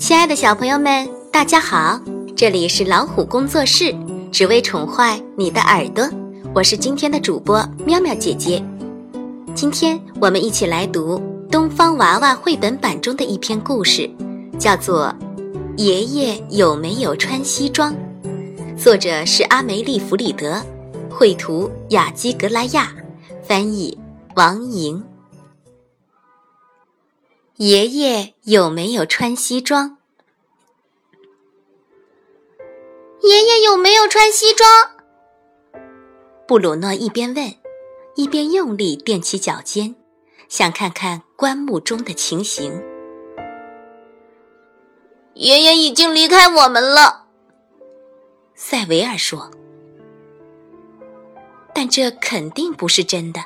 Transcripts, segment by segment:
亲爱的小朋友们，大家好！这里是老虎工作室，只为宠坏你的耳朵。我是今天的主播喵喵姐姐。今天我们一起来读《东方娃娃》绘本版中的一篇故事，叫做《爷爷有没有穿西装》。作者是阿梅丽·弗里德，绘图雅基·格莱亚，翻译王莹。爷爷有没有穿西装？爷爷有没有穿西装？布鲁诺一边问，一边用力踮起脚尖，想看看棺木中的情形。爷爷已经离开我们了，塞维尔说。但这肯定不是真的，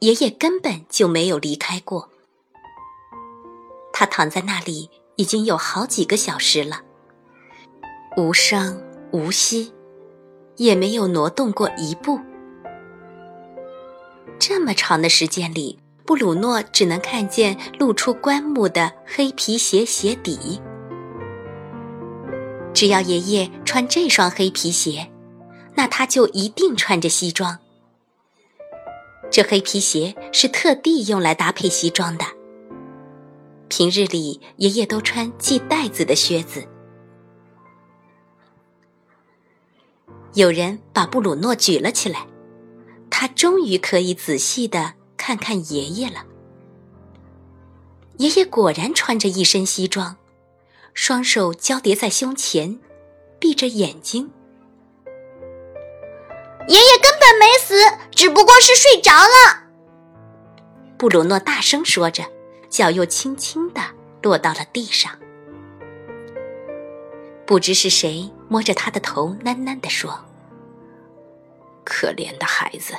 爷爷根本就没有离开过。他躺在那里已经有好几个小时了，无声无息，也没有挪动过一步。这么长的时间里，布鲁诺只能看见露出棺木的黑皮鞋鞋底。只要爷爷穿这双黑皮鞋，那他就一定穿着西装。这黑皮鞋是特地用来搭配西装的。平日里，爷爷都穿系带子的靴子。有人把布鲁诺举了起来，他终于可以仔细的看看爷爷了。爷爷果然穿着一身西装，双手交叠在胸前，闭着眼睛。爷爷根本没死，只不过是睡着了。布鲁诺大声说着。脚又轻轻地落到了地上，不知是谁摸着他的头喃喃地说：“可怜的孩子。”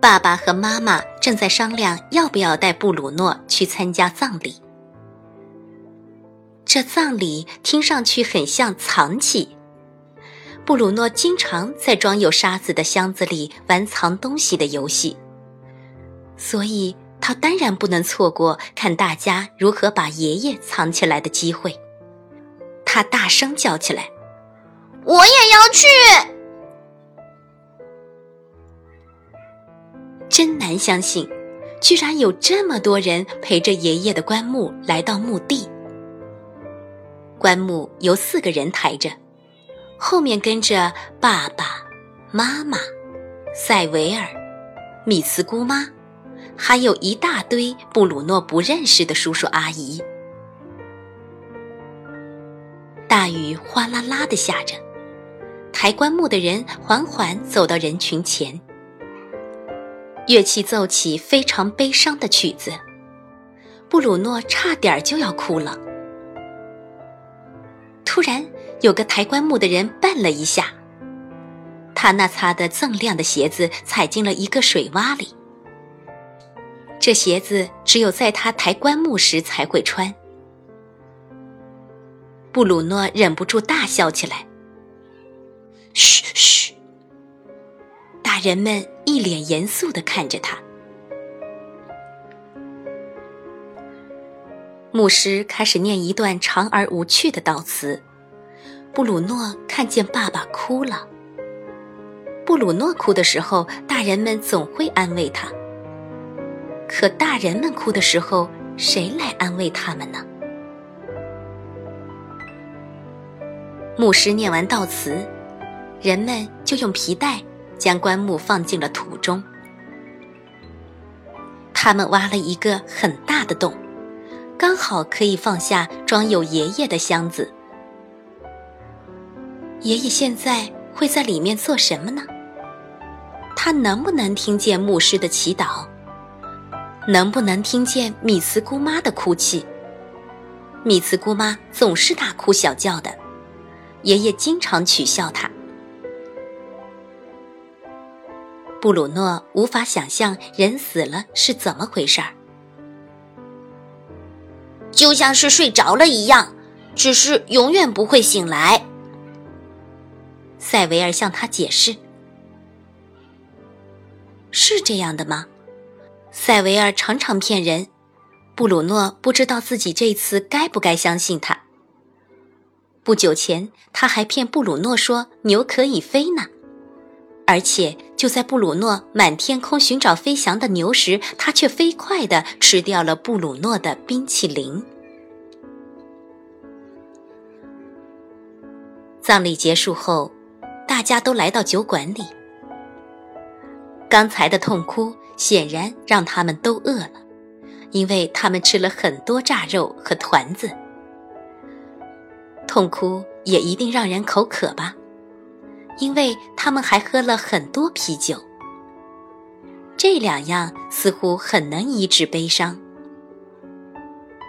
爸爸和妈妈正在商量要不要带布鲁诺去参加葬礼。这葬礼听上去很像藏起。布鲁诺经常在装有沙子的箱子里玩藏东西的游戏。所以，他当然不能错过看大家如何把爷爷藏起来的机会。他大声叫起来：“我也要去！”真难相信，居然有这么多人陪着爷爷的棺木来到墓地。棺木由四个人抬着，后面跟着爸爸妈妈、塞维尔、米茨姑妈。还有一大堆布鲁诺不认识的叔叔阿姨。大雨哗啦啦的下着，抬棺木的人缓缓走到人群前，乐器奏起非常悲伤的曲子，布鲁诺差点就要哭了。突然，有个抬棺木的人绊了一下，他那擦得锃亮的鞋子踩进了一个水洼里。这鞋子只有在他抬棺木时才会穿。布鲁诺忍不住大笑起来。嘘嘘！大人们一脸严肃的看着他。牧师开始念一段长而无趣的悼词。布鲁诺看见爸爸哭了。布鲁诺哭的时候，大人们总会安慰他。可大人们哭的时候，谁来安慰他们呢？牧师念完悼词，人们就用皮带将棺木放进了土中。他们挖了一个很大的洞，刚好可以放下装有爷爷的箱子。爷爷现在会在里面做什么呢？他能不能听见牧师的祈祷？能不能听见米茨姑妈的哭泣？米茨姑妈总是大哭小叫的，爷爷经常取笑她。布鲁诺无法想象人死了是怎么回事儿，就像是睡着了一样，只是永远不会醒来。塞维尔向他解释：“是这样的吗？”塞维尔常常骗人，布鲁诺不知道自己这次该不该相信他。不久前，他还骗布鲁诺说牛可以飞呢，而且就在布鲁诺满天空寻找飞翔的牛时，他却飞快地吃掉了布鲁诺的冰淇淋。葬礼结束后，大家都来到酒馆里。刚才的痛哭显然让他们都饿了。因为他们吃了很多炸肉和团子，痛哭也一定让人口渴吧？因为他们还喝了很多啤酒，这两样似乎很能医治悲伤。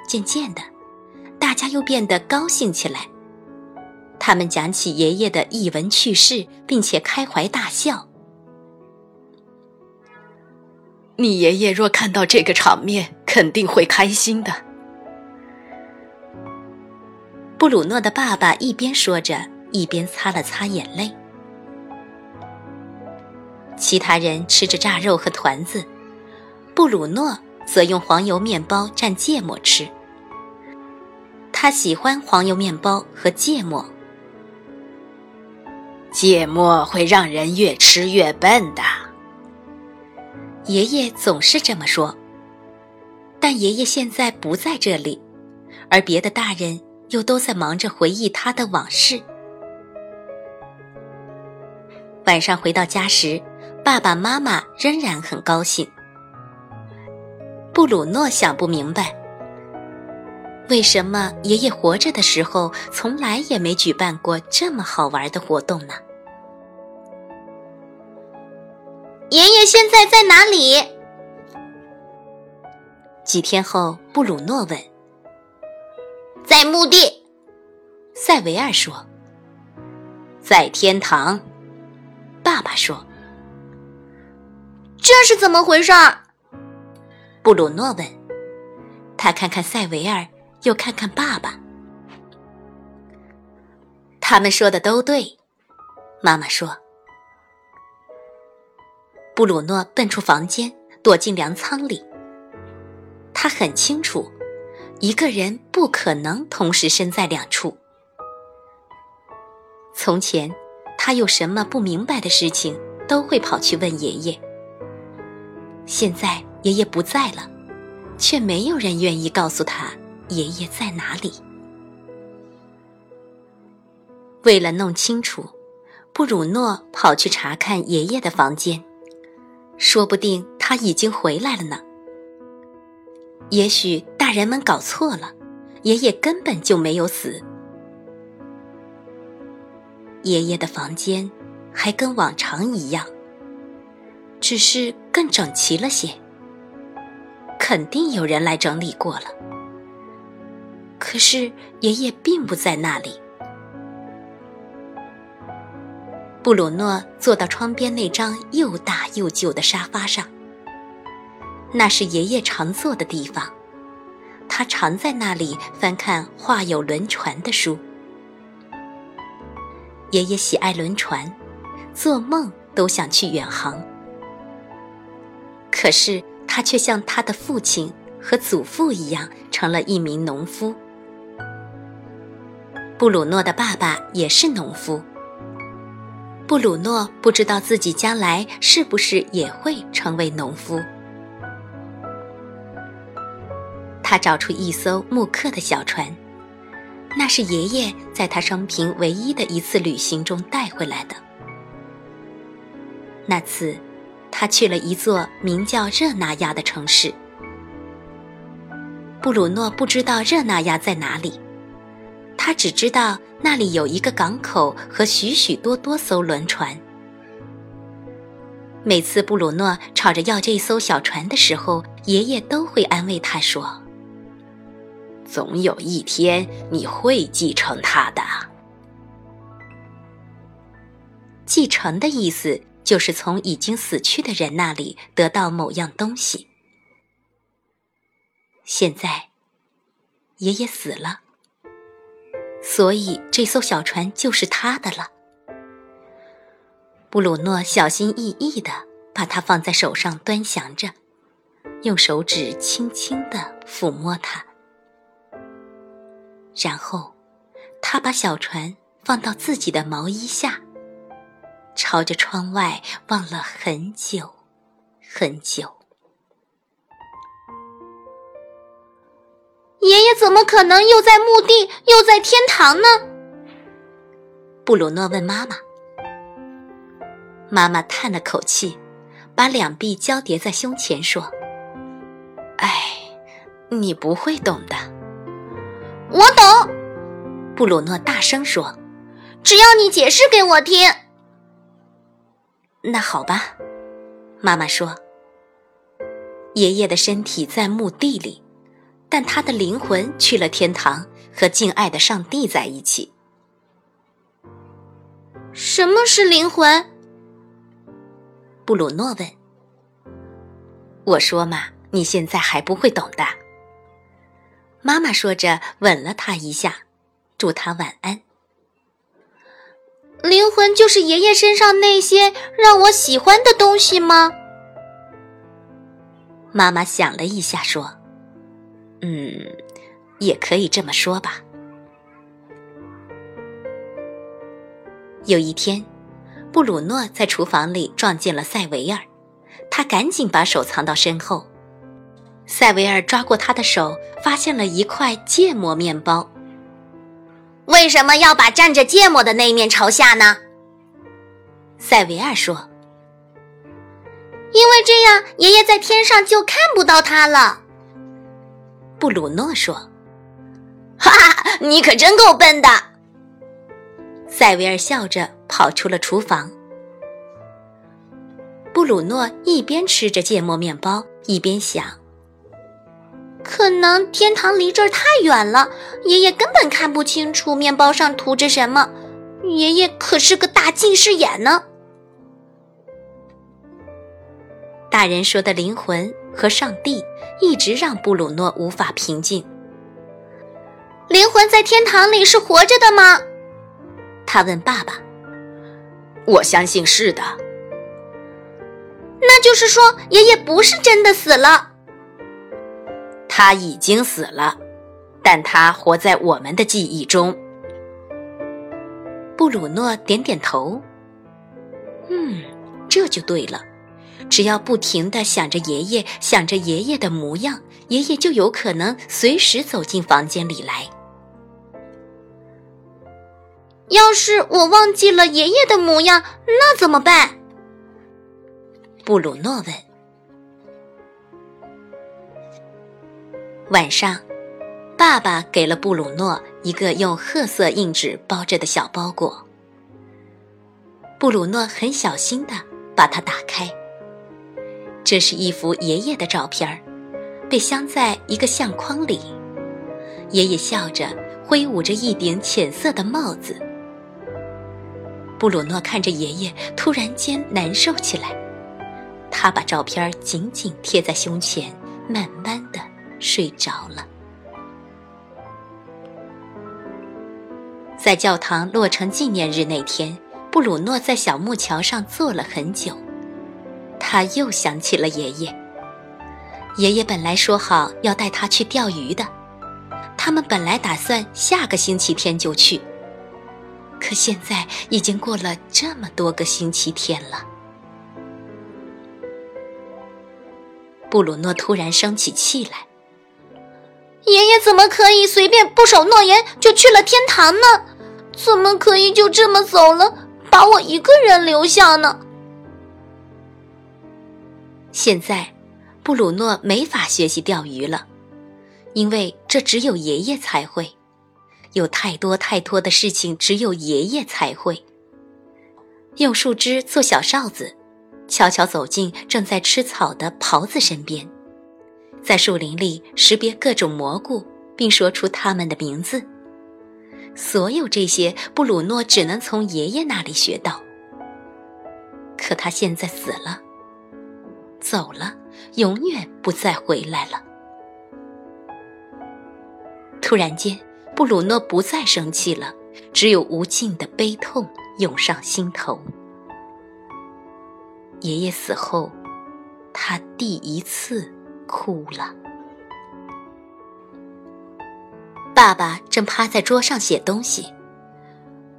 渐渐的，大家又变得高兴起来，他们讲起爷爷的逸闻趣事，并且开怀大笑。你爷爷若看到这个场面，肯定会开心的。布鲁诺的爸爸一边说着，一边擦了擦眼泪。其他人吃着炸肉和团子，布鲁诺则用黄油面包蘸芥末吃。他喜欢黄油面包和芥末。芥末会让人越吃越笨的。爷爷总是这么说，但爷爷现在不在这里，而别的大人又都在忙着回忆他的往事。晚上回到家时，爸爸妈妈仍然很高兴。布鲁诺想不明白，为什么爷爷活着的时候从来也没举办过这么好玩的活动呢？爷爷现在在哪里？几天后，布鲁诺问：“在墓地。”塞维尔说：“在天堂。”爸爸说：“这是怎么回事？”布鲁诺问。他看看塞维尔，又看看爸爸。他们说的都对，妈妈说。布鲁诺奔出房间，躲进粮仓里。他很清楚，一个人不可能同时身在两处。从前，他有什么不明白的事情，都会跑去问爷爷。现在爷爷不在了，却没有人愿意告诉他爷爷在哪里。为了弄清楚，布鲁诺跑去查看爷爷的房间。说不定他已经回来了呢。也许大人们搞错了，爷爷根本就没有死。爷爷的房间还跟往常一样，只是更整齐了些。肯定有人来整理过了。可是爷爷并不在那里。布鲁诺坐到窗边那张又大又旧的沙发上，那是爷爷常坐的地方。他常在那里翻看画有轮船的书。爷爷喜爱轮船，做梦都想去远航。可是他却像他的父亲和祖父一样，成了一名农夫。布鲁诺的爸爸也是农夫。布鲁诺不知道自己将来是不是也会成为农夫。他找出一艘木刻的小船，那是爷爷在他生平唯一的一次旅行中带回来的。那次，他去了一座名叫热那亚的城市。布鲁诺不知道热那亚在哪里。他只知道那里有一个港口和许许多多艘轮船。每次布鲁诺吵着要这艘小船的时候，爷爷都会安慰他说：“总有一天你会继承它的。”继承的意思就是从已经死去的人那里得到某样东西。现在，爷爷死了。所以这艘小船就是他的了。布鲁诺小心翼翼地把它放在手上，端详着，用手指轻轻地抚摸它，然后他把小船放到自己的毛衣下，朝着窗外望了很久很久。怎么可能又在墓地又在天堂呢？布鲁诺问妈妈。妈妈叹了口气，把两臂交叠在胸前说：“哎，你不会懂的。”我懂，布鲁诺大声说：“只要你解释给我听。”那好吧，妈妈说：“爷爷的身体在墓地里。”但他的灵魂去了天堂，和敬爱的上帝在一起。什么是灵魂？布鲁诺问。我说嘛，你现在还不会懂的。妈妈说着，吻了他一下，祝他晚安。灵魂就是爷爷身上那些让我喜欢的东西吗？妈妈想了一下，说。嗯，也可以这么说吧。有一天，布鲁诺在厨房里撞见了塞维尔，他赶紧把手藏到身后。塞维尔抓过他的手，发现了一块芥末面包。为什么要把蘸着芥末的那一面朝下呢？塞维尔说：“因为这样，爷爷在天上就看不到它了。”布鲁诺说：“哈哈，你可真够笨的。”塞维尔笑着跑出了厨房。布鲁诺一边吃着芥末面包，一边想：“可能天堂离这儿太远了，爷爷根本看不清楚面包上涂着什么。爷爷可是个大近视眼呢。”大人说的灵魂和上帝一直让布鲁诺无法平静。灵魂在天堂里是活着的吗？他问爸爸。我相信是的。那就是说，爷爷不是真的死了。他已经死了，但他活在我们的记忆中。布鲁诺点点头。嗯，这就对了。只要不停的想着爷爷，想着爷爷的模样，爷爷就有可能随时走进房间里来。要是我忘记了爷爷的模样，那怎么办？布鲁诺问。晚上，爸爸给了布鲁诺一个用褐色硬纸包着的小包裹。布鲁诺很小心的把它打开。这是一幅爷爷的照片儿，被镶在一个相框里。爷爷笑着，挥舞着一顶浅色的帽子。布鲁诺看着爷爷，突然间难受起来。他把照片紧紧贴在胸前，慢慢的睡着了。在教堂落成纪念日那天，布鲁诺在小木桥上坐了很久。他又想起了爷爷。爷爷本来说好要带他去钓鱼的，他们本来打算下个星期天就去。可现在已经过了这么多个星期天了。布鲁诺突然生起气来：“爷爷怎么可以随便不守诺言就去了天堂呢？怎么可以就这么走了，把我一个人留下呢？”现在，布鲁诺没法学习钓鱼了，因为这只有爷爷才会。有太多太多的事情只有爷爷才会。用树枝做小哨子，悄悄走进正在吃草的狍子身边，在树林里识别各种蘑菇，并说出它们的名字。所有这些，布鲁诺只能从爷爷那里学到。可他现在死了。走了，永远不再回来了。突然间，布鲁诺不再生气了，只有无尽的悲痛涌上心头。爷爷死后，他第一次哭了。爸爸正趴在桌上写东西，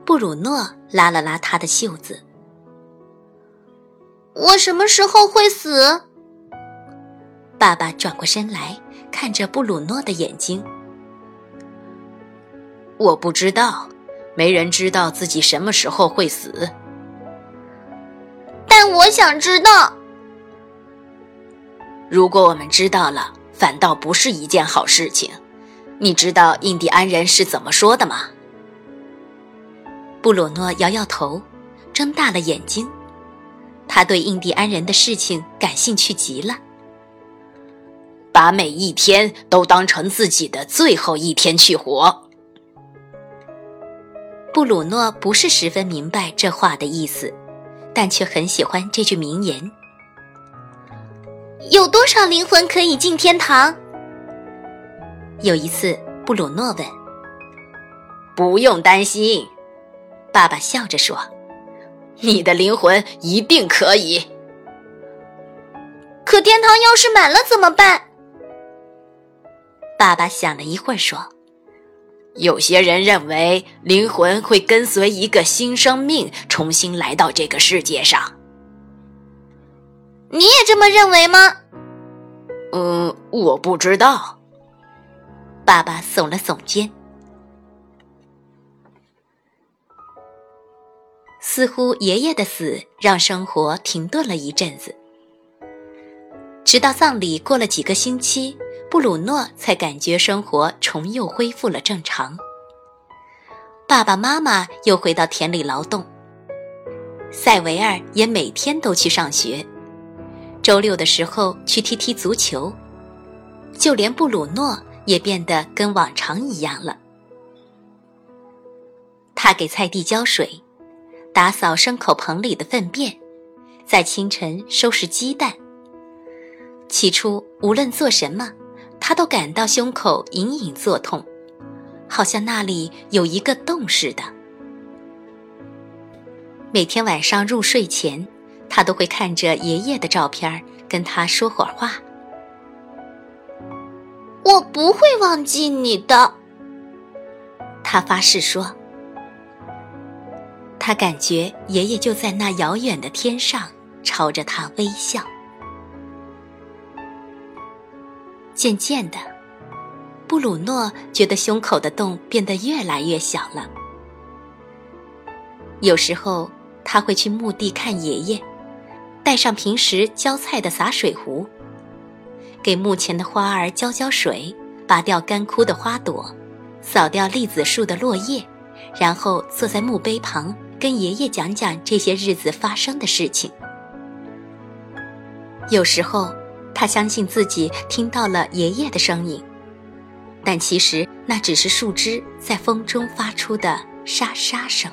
布鲁诺拉了拉他的袖子。我什么时候会死？爸爸转过身来，看着布鲁诺的眼睛。我不知道，没人知道自己什么时候会死。但我想知道。如果我们知道了，反倒不是一件好事情。你知道印第安人是怎么说的吗？布鲁诺摇摇头，睁大了眼睛。他对印第安人的事情感兴趣极了。把每一天都当成自己的最后一天去活。布鲁诺不是十分明白这话的意思，但却很喜欢这句名言。有多少灵魂可以进天堂？有一次，布鲁诺问：“不用担心。”爸爸笑着说：“你的灵魂一定可以。”可天堂要是满了怎么办？爸爸想了一会儿说：“有些人认为灵魂会跟随一个新生命重新来到这个世界上。你也这么认为吗？”“嗯，我不知道。”爸爸耸了耸肩，似乎爷爷的死让生活停顿了一阵子。直到葬礼过了几个星期，布鲁诺才感觉生活重又恢复了正常。爸爸妈妈又回到田里劳动，塞维尔也每天都去上学，周六的时候去踢踢足球，就连布鲁诺。也变得跟往常一样了。他给菜地浇水，打扫牲口棚里的粪便，在清晨收拾鸡蛋。起初，无论做什么，他都感到胸口隐隐作痛，好像那里有一个洞似的。每天晚上入睡前，他都会看着爷爷的照片，跟他说会儿话。我不会忘记你的，他发誓说。他感觉爷爷就在那遥远的天上，朝着他微笑。渐渐的，布鲁诺觉得胸口的洞变得越来越小了。有时候他会去墓地看爷爷，带上平时浇菜的洒水壶。给墓前的花儿浇浇水，拔掉干枯的花朵，扫掉栗子树的落叶，然后坐在墓碑旁，跟爷爷讲讲这些日子发生的事情。有时候，他相信自己听到了爷爷的声音，但其实那只是树枝在风中发出的沙沙声。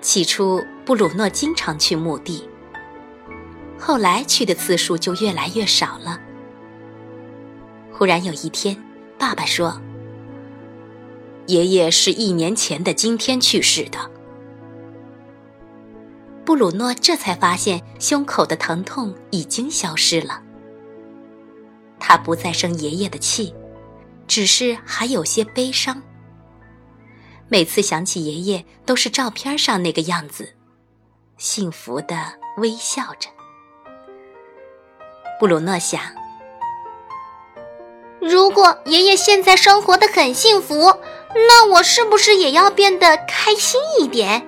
起初，布鲁诺经常去墓地。后来去的次数就越来越少了。忽然有一天，爸爸说：“爷爷是一年前的今天去世的。”布鲁诺这才发现胸口的疼痛已经消失了。他不再生爷爷的气，只是还有些悲伤。每次想起爷爷，都是照片上那个样子，幸福的微笑着。布鲁诺想：如果爷爷现在生活的很幸福，那我是不是也要变得开心一点？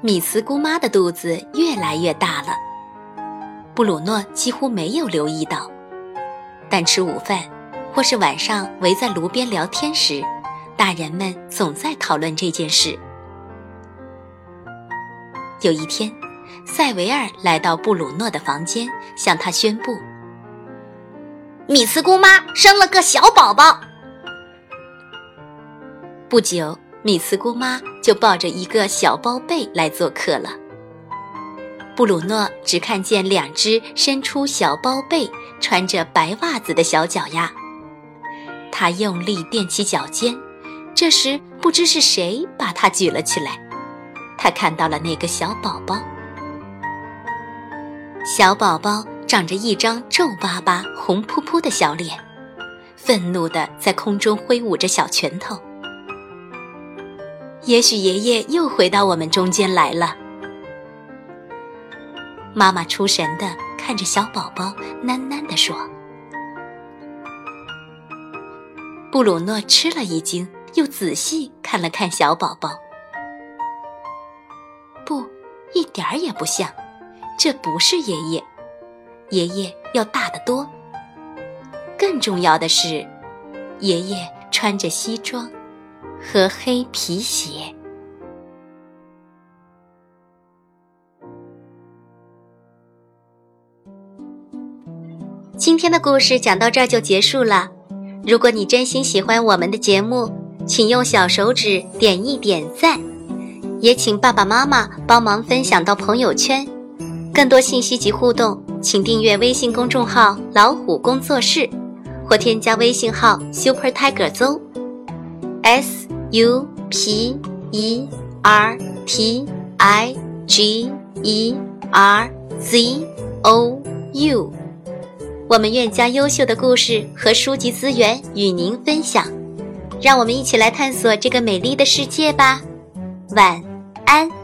米茨姑妈的肚子越来越大了，布鲁诺几乎没有留意到，但吃午饭或是晚上围在炉边聊天时，大人们总在讨论这件事。有一天。塞维尔来到布鲁诺的房间，向他宣布：“米茨姑妈生了个小宝宝。”不久，米茨姑妈就抱着一个小包被来做客了。布鲁诺只看见两只伸出小包被、穿着白袜子的小脚丫，他用力踮起脚尖，这时不知是谁把他举了起来。他看到了那个小宝宝。小宝宝长着一张皱巴巴、红扑扑的小脸，愤怒地在空中挥舞着小拳头。也许爷爷又回到我们中间来了。妈妈出神地看着小宝宝，喃喃地说。布鲁诺吃了一惊，又仔细看了看小宝宝。不，一点儿也不像，这不是爷爷，爷爷要大得多。更重要的是，爷爷穿着西装和黑皮鞋。今天的故事讲到这儿就结束了。如果你真心喜欢我们的节目，请用小手指点一点赞，也请爸爸妈妈帮忙分享到朋友圈。更多信息及互动，请订阅微信公众号“老虎工作室”，或添加微信号 “Super Tiger 邹 ”，s u p e r t i g e r Z O U。我们愿将优秀的故事和书籍资源与您分享，让我们一起来探索这个美丽的世界吧。晚安。